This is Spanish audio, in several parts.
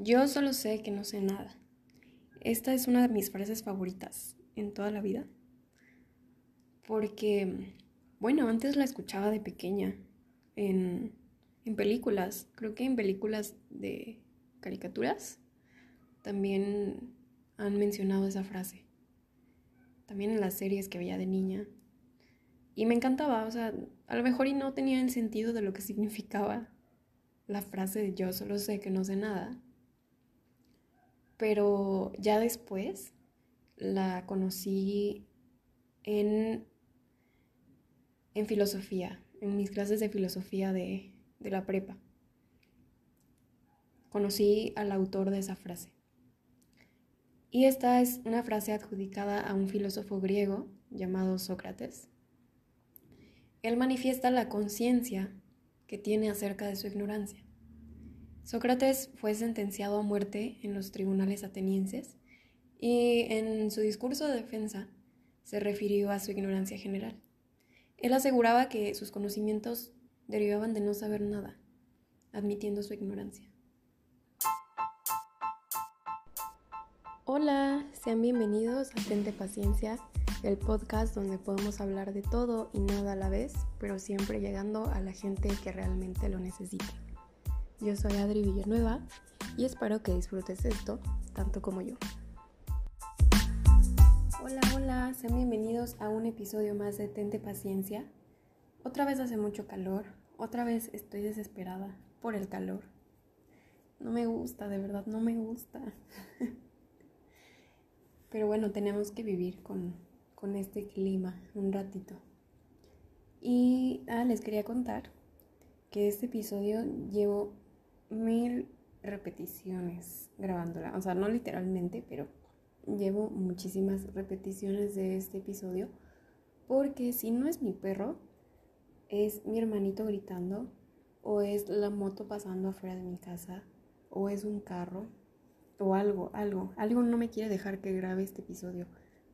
Yo solo sé que no sé nada. Esta es una de mis frases favoritas en toda la vida. Porque, bueno, antes la escuchaba de pequeña en, en películas. Creo que en películas de caricaturas también han mencionado esa frase. También en las series que veía de niña. Y me encantaba, o sea, a lo mejor y no tenía el sentido de lo que significaba la frase de yo solo sé que no sé nada pero ya después la conocí en, en filosofía, en mis clases de filosofía de, de la prepa. Conocí al autor de esa frase. Y esta es una frase adjudicada a un filósofo griego llamado Sócrates. Él manifiesta la conciencia que tiene acerca de su ignorancia. Sócrates fue sentenciado a muerte en los tribunales atenienses y en su discurso de defensa se refirió a su ignorancia general. Él aseguraba que sus conocimientos derivaban de no saber nada, admitiendo su ignorancia. Hola, sean bienvenidos a Tente Paciencia, el podcast donde podemos hablar de todo y nada a la vez, pero siempre llegando a la gente que realmente lo necesita. Yo soy Adri Villanueva y espero que disfrutes esto tanto como yo. Hola, hola, sean bienvenidos a un episodio más de Tente Paciencia. Otra vez hace mucho calor, otra vez estoy desesperada por el calor. No me gusta, de verdad, no me gusta. Pero bueno, tenemos que vivir con, con este clima un ratito. Y ah, les quería contar que este episodio llevo mil repeticiones grabándola. O sea, no literalmente, pero llevo muchísimas repeticiones de este episodio. Porque si no es mi perro, es mi hermanito gritando, o es la moto pasando afuera de mi casa, o es un carro, o algo, algo. Algo no me quiere dejar que grabe este episodio.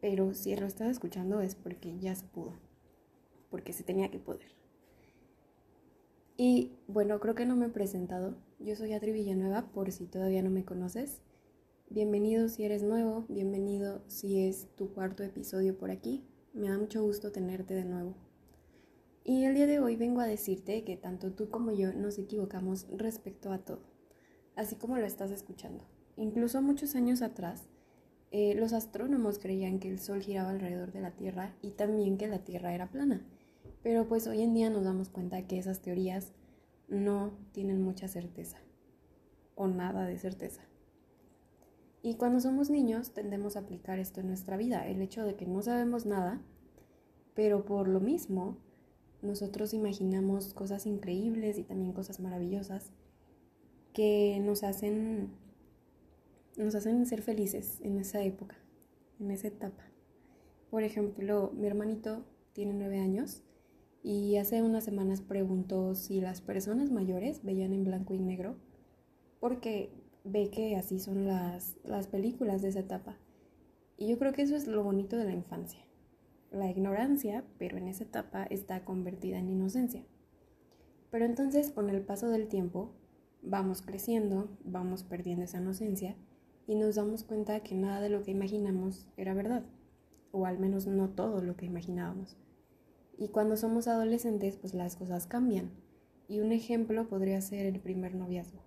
Pero si lo estás escuchando es porque ya se pudo. Porque se tenía que poder. Y bueno, creo que no me he presentado. Yo soy Adri Villanueva, por si todavía no me conoces. Bienvenido si eres nuevo, bienvenido si es tu cuarto episodio por aquí. Me da mucho gusto tenerte de nuevo. Y el día de hoy vengo a decirte que tanto tú como yo nos equivocamos respecto a todo, así como lo estás escuchando. Incluso muchos años atrás, eh, los astrónomos creían que el Sol giraba alrededor de la Tierra y también que la Tierra era plana. Pero pues hoy en día nos damos cuenta que esas teorías no tienen mucha certeza o nada de certeza. Y cuando somos niños tendemos a aplicar esto en nuestra vida, el hecho de que no sabemos nada, pero por lo mismo nosotros imaginamos cosas increíbles y también cosas maravillosas que nos hacen nos hacen ser felices en esa época, en esa etapa. Por ejemplo, mi hermanito tiene nueve años y hace unas semanas preguntó si las personas mayores veían en blanco y negro, porque ve que así son las, las películas de esa etapa. Y yo creo que eso es lo bonito de la infancia. La ignorancia, pero en esa etapa está convertida en inocencia. Pero entonces con el paso del tiempo vamos creciendo, vamos perdiendo esa inocencia y nos damos cuenta que nada de lo que imaginamos era verdad, o al menos no todo lo que imaginábamos. Y cuando somos adolescentes, pues las cosas cambian. Y un ejemplo podría ser el primer noviazgo.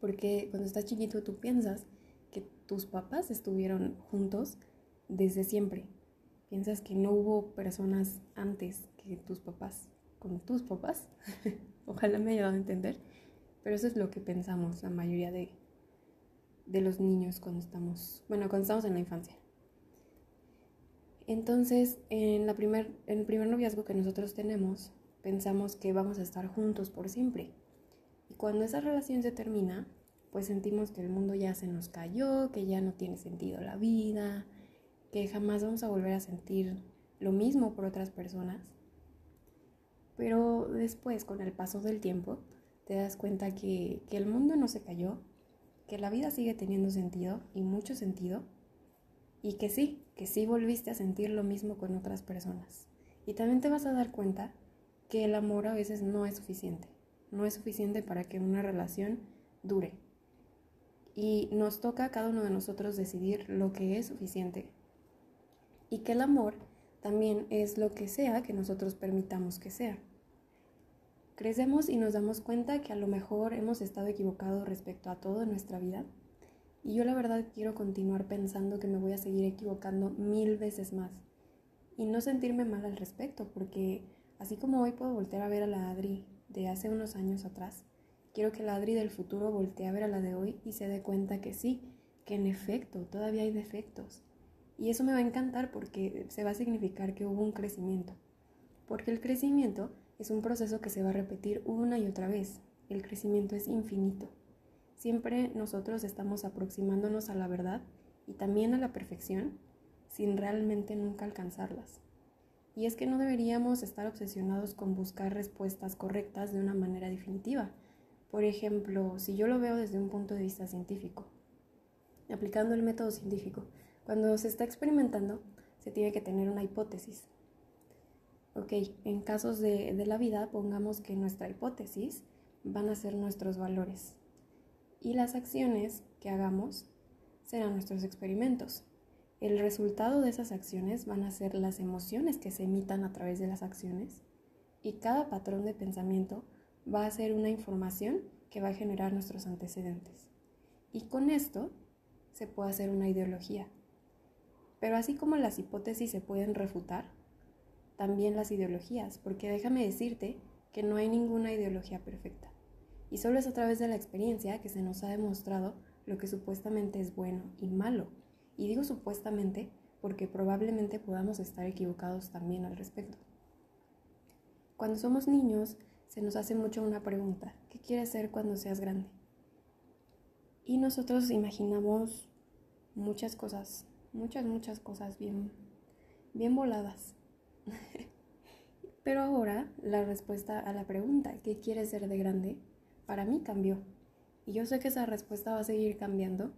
Porque cuando estás chiquito tú piensas que tus papás estuvieron juntos desde siempre. Piensas que no hubo personas antes que tus papás con tus papás. Ojalá me haya ayudado a entender. Pero eso es lo que pensamos la mayoría de, de los niños cuando estamos, bueno, cuando estamos en la infancia. Entonces, en, la primer, en el primer noviazgo que nosotros tenemos, pensamos que vamos a estar juntos por siempre. Y cuando esa relación se termina, pues sentimos que el mundo ya se nos cayó, que ya no tiene sentido la vida, que jamás vamos a volver a sentir lo mismo por otras personas. Pero después, con el paso del tiempo, te das cuenta que, que el mundo no se cayó, que la vida sigue teniendo sentido y mucho sentido y que sí, que sí volviste a sentir lo mismo con otras personas. Y también te vas a dar cuenta que el amor a veces no es suficiente. No es suficiente para que una relación dure. Y nos toca a cada uno de nosotros decidir lo que es suficiente. Y que el amor también es lo que sea que nosotros permitamos que sea. Crecemos y nos damos cuenta que a lo mejor hemos estado equivocados respecto a todo en nuestra vida. Y yo la verdad quiero continuar pensando que me voy a seguir equivocando mil veces más. Y no sentirme mal al respecto, porque así como hoy puedo voltear a ver a la Adri de hace unos años atrás, quiero que la Adri del futuro voltee a ver a la de hoy y se dé cuenta que sí, que en efecto todavía hay defectos. Y eso me va a encantar porque se va a significar que hubo un crecimiento. Porque el crecimiento es un proceso que se va a repetir una y otra vez. El crecimiento es infinito. Siempre nosotros estamos aproximándonos a la verdad y también a la perfección sin realmente nunca alcanzarlas. Y es que no deberíamos estar obsesionados con buscar respuestas correctas de una manera definitiva. Por ejemplo, si yo lo veo desde un punto de vista científico, aplicando el método científico, cuando se está experimentando, se tiene que tener una hipótesis. Ok, en casos de, la vida, pongamos que nuestra hipótesis van a ser nuestros valores y las acciones que hagamos serán nuestros experimentos. El resultado de esas acciones van a ser las emociones que se emitan a través de las acciones y cada patrón de pensamiento va a ser una información que va a generar nuestros antecedentes. Y con esto se puede hacer una ideología. Pero así como las hipótesis se pueden refutar, también las ideologías, porque déjame decirte que no hay ninguna ideología perfecta. Y solo es a través de la experiencia que se nos ha demostrado lo que supuestamente es bueno y malo. Y digo supuestamente porque probablemente podamos estar equivocados también al respecto. Cuando somos niños, se nos hace mucho una pregunta, ¿qué quieres ser cuando seas grande? Y nosotros imaginamos muchas cosas, muchas, muchas cosas bien, bien voladas. Pero ahora la respuesta a la pregunta, ¿qué quieres ser de grande? Para mí cambió. Y yo sé que esa respuesta va a seguir cambiando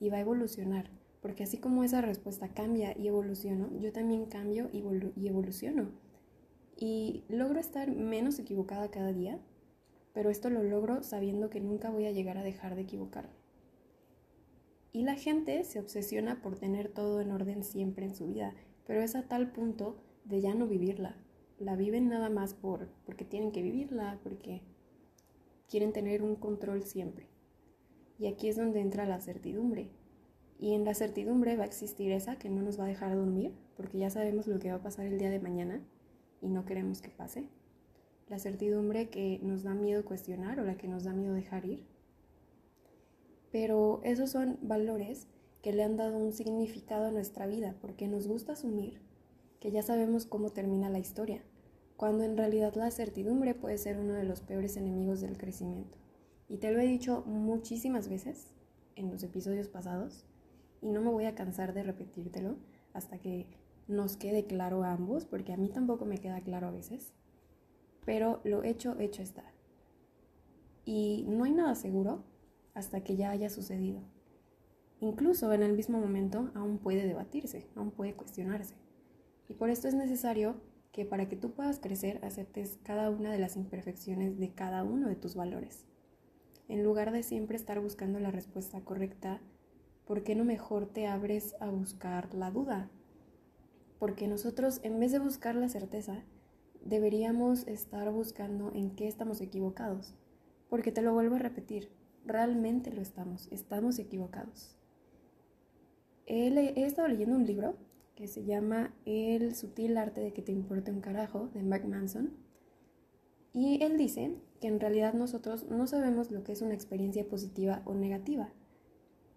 y va a evolucionar. Porque así como esa respuesta cambia y evoluciono, yo también cambio y, evoluciono. Y logro estar menos equivocada cada día, pero esto lo logro sabiendo que nunca voy a llegar a dejar de equivocarme. Y la gente se obsesiona por tener todo en orden siempre en su vida, pero es a tal punto de ya no vivirla. La viven nada más por, porque tienen que vivirla, porque quieren tener un control siempre. Y aquí es donde entra la certidumbre. Y en la certidumbre va a existir esa que no nos va a dejar dormir, porque ya sabemos lo que va a pasar el día de mañana y no queremos que pase. La certidumbre que nos da miedo cuestionar o la que nos da miedo dejar ir. Pero esos son valores que le han dado un significado a nuestra vida, porque nos gusta asumir que ya sabemos cómo termina la historia, cuando en realidad la certidumbre puede ser uno de los peores enemigos del crecimiento. Y te lo he dicho muchísimas veces en los episodios pasados, y no me voy a cansar de repetírtelo hasta que nos quede claro a ambos, porque a mí tampoco me queda claro a veces, pero lo hecho, hecho está. Y no hay nada seguro hasta que ya haya sucedido. Incluso en el mismo momento aún puede debatirse, aún puede cuestionarse. Y por esto es necesario que para que tú puedas crecer aceptes cada una de las imperfecciones de cada uno de tus valores. En lugar de siempre estar buscando la respuesta correcta, ¿por qué no mejor te abres a buscar la duda? Porque nosotros, en vez de buscar la certeza, deberíamos estar buscando en qué estamos equivocados. Porque te lo vuelvo a repetir, realmente lo estamos, estamos equivocados. He, he estado leyendo un libro que se llama El sutil arte de que te importe un carajo, de Mark Manson. Y él dice que en realidad nosotros no sabemos lo que es una experiencia positiva o negativa.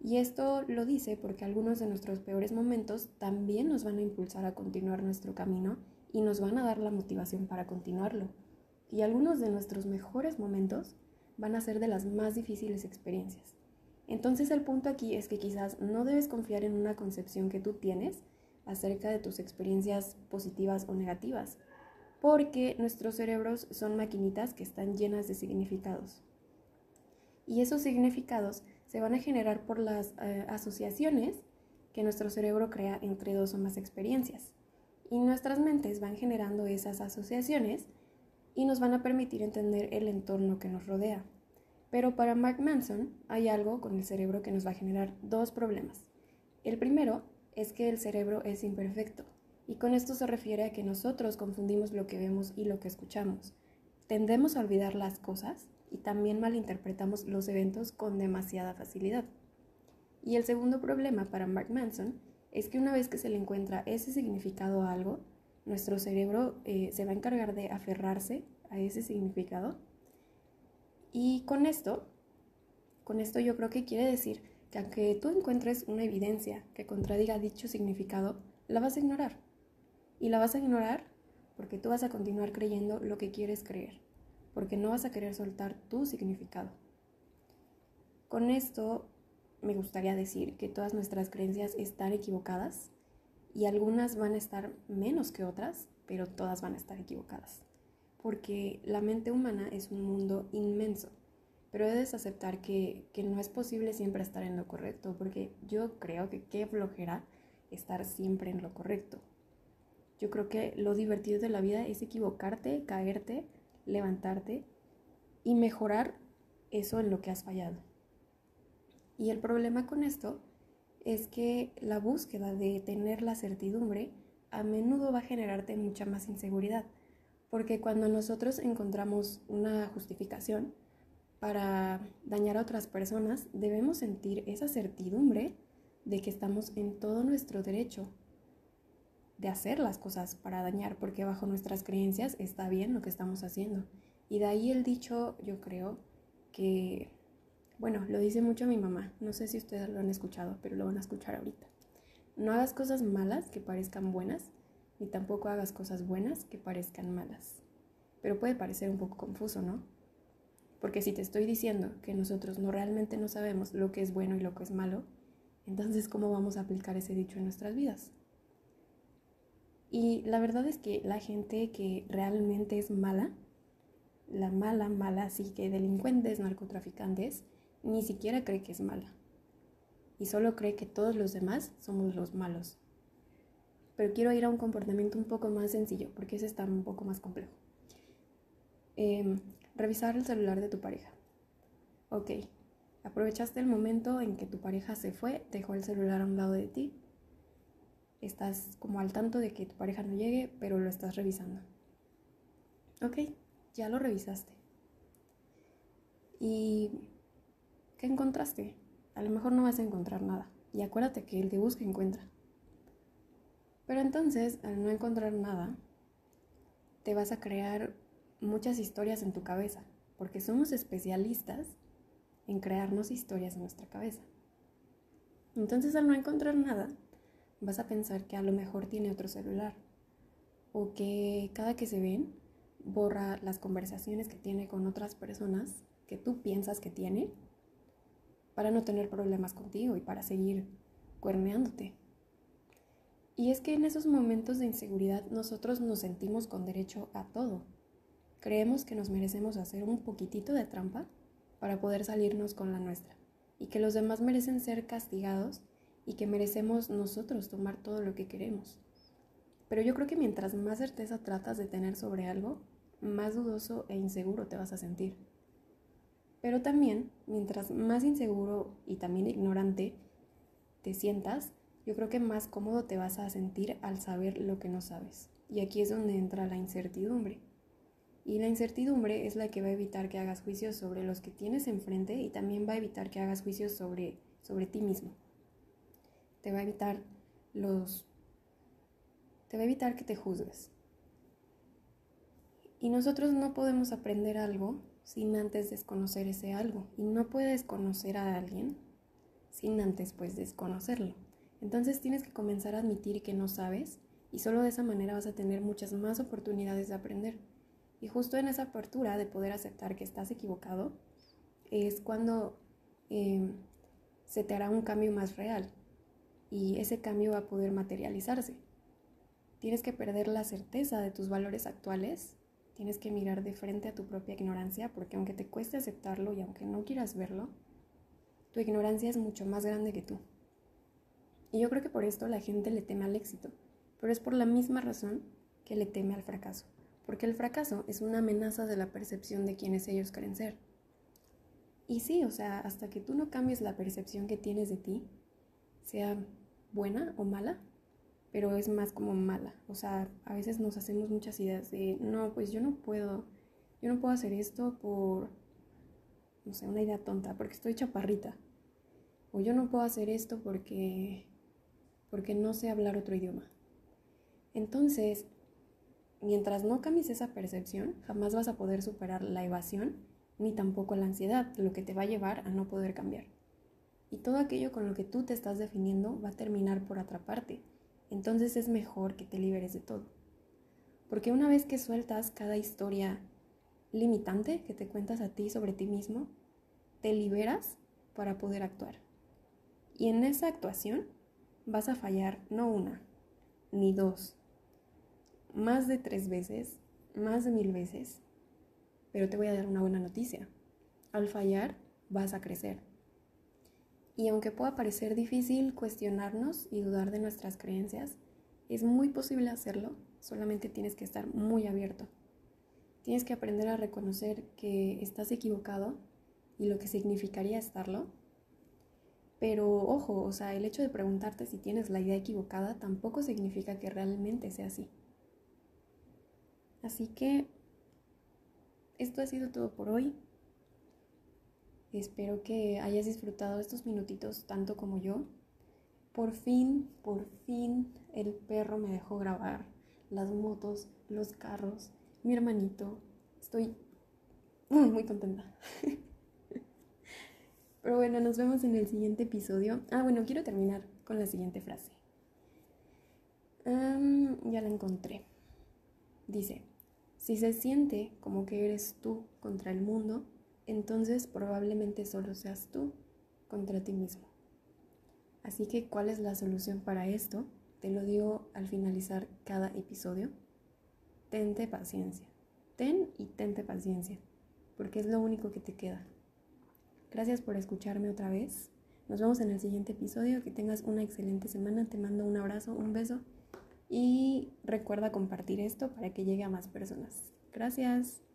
Y esto lo dice porque algunos de nuestros peores momentos también nos van a impulsar a continuar nuestro camino y nos van a dar la motivación para continuarlo. Y algunos de nuestros mejores momentos van a ser de las más difíciles experiencias. Entonces el punto aquí es que quizás no debes confiar en una concepción que tú tienes, acerca de tus experiencias positivas o negativas, porque nuestros cerebros son maquinitas que están llenas de significados. Y esos significados se van a generar por las eh, asociaciones que nuestro cerebro crea entre dos o más experiencias. Y nuestras mentes van generando esas asociaciones y nos van a permitir entender el entorno que nos rodea. Pero para Mark Manson hay algo con el cerebro que nos va a generar dos problemas. El primero es que el cerebro es imperfecto, y con esto se refiere a que nosotros confundimos lo que vemos y lo que escuchamos. Tendemos a olvidar las cosas y también malinterpretamos los eventos con demasiada facilidad. Y el segundo problema para Mark Manson es que una vez que se le encuentra ese significado a algo, nuestro cerebro eh, se va a encargar de aferrarse a ese significado. Y con esto, con esto yo creo que quiere decir que aunque tú encuentres una evidencia que contradiga dicho significado, la vas a ignorar. Y la vas a ignorar porque tú vas a continuar creyendo lo que quieres creer, porque no vas a querer soltar tu significado. Con esto me gustaría decir que todas nuestras creencias están equivocadas y algunas van a estar menos que otras, pero todas van a estar equivocadas. Porque la mente humana es un mundo inmenso, pero debes aceptar que, que no es posible siempre estar en lo correcto, porque yo creo que qué flojera estar siempre en lo correcto. Yo creo que lo divertido de la vida es equivocarte, caerte, levantarte y mejorar eso en lo que has fallado. Y el problema con esto es que la búsqueda de tener la certidumbre a menudo va a generarte mucha más inseguridad, porque cuando nosotros encontramos una justificación para dañar a otras personas, debemos sentir esa certidumbre de que estamos en todo nuestro derecho de hacer las cosas para dañar, porque bajo nuestras creencias está bien lo que estamos haciendo. Y de ahí el dicho, yo creo, que bueno, lo dice mucho mi mamá. No sé si ustedes lo han escuchado, pero lo van a escuchar ahorita. No hagas cosas malas que parezcan buenas, ni tampoco hagas cosas buenas que parezcan malas. Pero puede parecer un poco confuso, ¿no? Porque si te estoy diciendo que nosotros no realmente no sabemos lo que es bueno y lo que es malo, entonces ¿cómo vamos a aplicar ese dicho en nuestras vidas? Y la verdad es que la gente que realmente es mala, la mala, mala, así que delincuentes, narcotraficantes, ni siquiera cree que es mala. Y solo cree que todos los demás somos los malos. Pero quiero ir a un comportamiento un poco más sencillo, porque ese está un poco más complejo. Em, revisar el celular de tu pareja. Ok, aprovechaste el momento en que tu pareja se fue, dejó el celular a un lado de ti. Estás como al tanto de que tu pareja no llegue, pero lo estás revisando. Ok, ya lo revisaste. Y ¿Qué encontraste? A lo mejor no vas a encontrar nada. Y acuérdate que el que busca encuentra. Pero entonces, al no encontrar nada, te vas a crear muchas historias en tu cabeza, porque somos especialistas en crearnos historias en nuestra cabeza. Entonces, al no encontrar nada, vas a pensar que a lo mejor tiene otro celular, o que cada que se ven, borra las conversaciones que tiene con otras personas que tú piensas que tiene para no tener problemas contigo y para seguir cuerneándote. Y es que en esos momentos de inseguridad nosotros nos sentimos con derecho a todo. Creemos que nos merecemos hacer un poquitito de trampa para poder salirnos con la nuestra y que los demás merecen ser castigados y que merecemos nosotros tomar todo lo que queremos. Pero yo creo que mientras más certeza tratas de tener sobre algo, más dudoso e inseguro te vas a sentir. Pero también, mientras más inseguro y también ignorante te sientas, yo creo que más cómodo te vas a sentir al saber lo que no sabes. Y aquí es donde entra la incertidumbre. Y la incertidumbre es la que va a evitar que hagas juicios sobre los que tienes enfrente y también va a evitar que hagas juicios sobre, sobre ti mismo. Te va a evitar los... Te va a evitar que te juzgues. Y nosotros no podemos aprender algo sin antes desconocer ese algo. Y no puedes conocer a alguien sin antes pues desconocerlo. Entonces tienes que comenzar a admitir que no sabes y solo de esa manera vas a tener muchas más oportunidades de aprender. Y justo en esa apertura de poder aceptar que estás equivocado es cuando em, se te hará un cambio más real y ese cambio va a poder materializarse. Tienes que perder la certeza de tus valores actuales Tienes que mirar de frente a tu propia ignorancia porque aunque te cueste aceptarlo y aunque no quieras verlo, tu ignorancia es mucho más grande que tú. Y yo creo que por esto la gente le teme al éxito, pero es por la misma razón que le teme al fracaso, porque el fracaso es una amenaza de la percepción de quienes ellos creen ser. Y sí, o sea, hasta que tú no cambies la percepción que tienes de ti, sea buena o mala, pero es más como mala. O sea, a veces nos hacemos muchas ideas de, no, pues yo no puedo, yo no puedo hacer esto por, no sé, una idea tonta, porque estoy chaparrita. O yo no puedo hacer esto porque, porque no sé hablar otro idioma. Entonces, mientras no cambies esa percepción, jamás vas a poder superar la evasión ni tampoco la ansiedad, lo que te va a llevar a no poder cambiar. Y todo aquello con lo que tú te estás definiendo va a terminar por atraparte. Entonces es mejor que te liberes de todo. Porque una vez que sueltas cada historia limitante que te cuentas a ti sobre ti mismo, te liberas para poder actuar. Y en esa actuación vas a fallar no una, ni dos, más de tres veces, más de mil veces. Pero te voy a dar una buena noticia. Al fallar, vas a crecer. Y aunque pueda parecer difícil cuestionarnos y dudar de nuestras creencias, es muy posible hacerlo, solamente tienes que estar muy abierto. Tienes que aprender a reconocer que estás equivocado y lo que significaría estarlo pero ojo, o sea, el hecho de preguntarte si tienes la idea equivocada tampoco significa que realmente sea así. Así que esto ha sido todo por hoy. Espero que hayas disfrutado estos minutitos tanto como yo. Por fin, por fin, el perro me dejó grabar las motos, los carros, mi hermanito. Estoy muy, contenta. Pero bueno, nos vemos en el siguiente episodio. Ah, bueno, quiero terminar con la siguiente frase. ya la encontré. Dice, si se siente como que eres tú contra el mundo, entonces probablemente solo seas tú contra ti mismo. Así que, ¿cuál es la solución para esto? Te lo digo al finalizar cada episodio. Tente paciencia. Ten y tente paciencia, porque es lo único que te queda. Gracias por escucharme otra vez. Nos vemos en el siguiente episodio. Que tengas una excelente semana. Te mando un abrazo, un beso y recuerda compartir esto para que llegue a más personas. Gracias.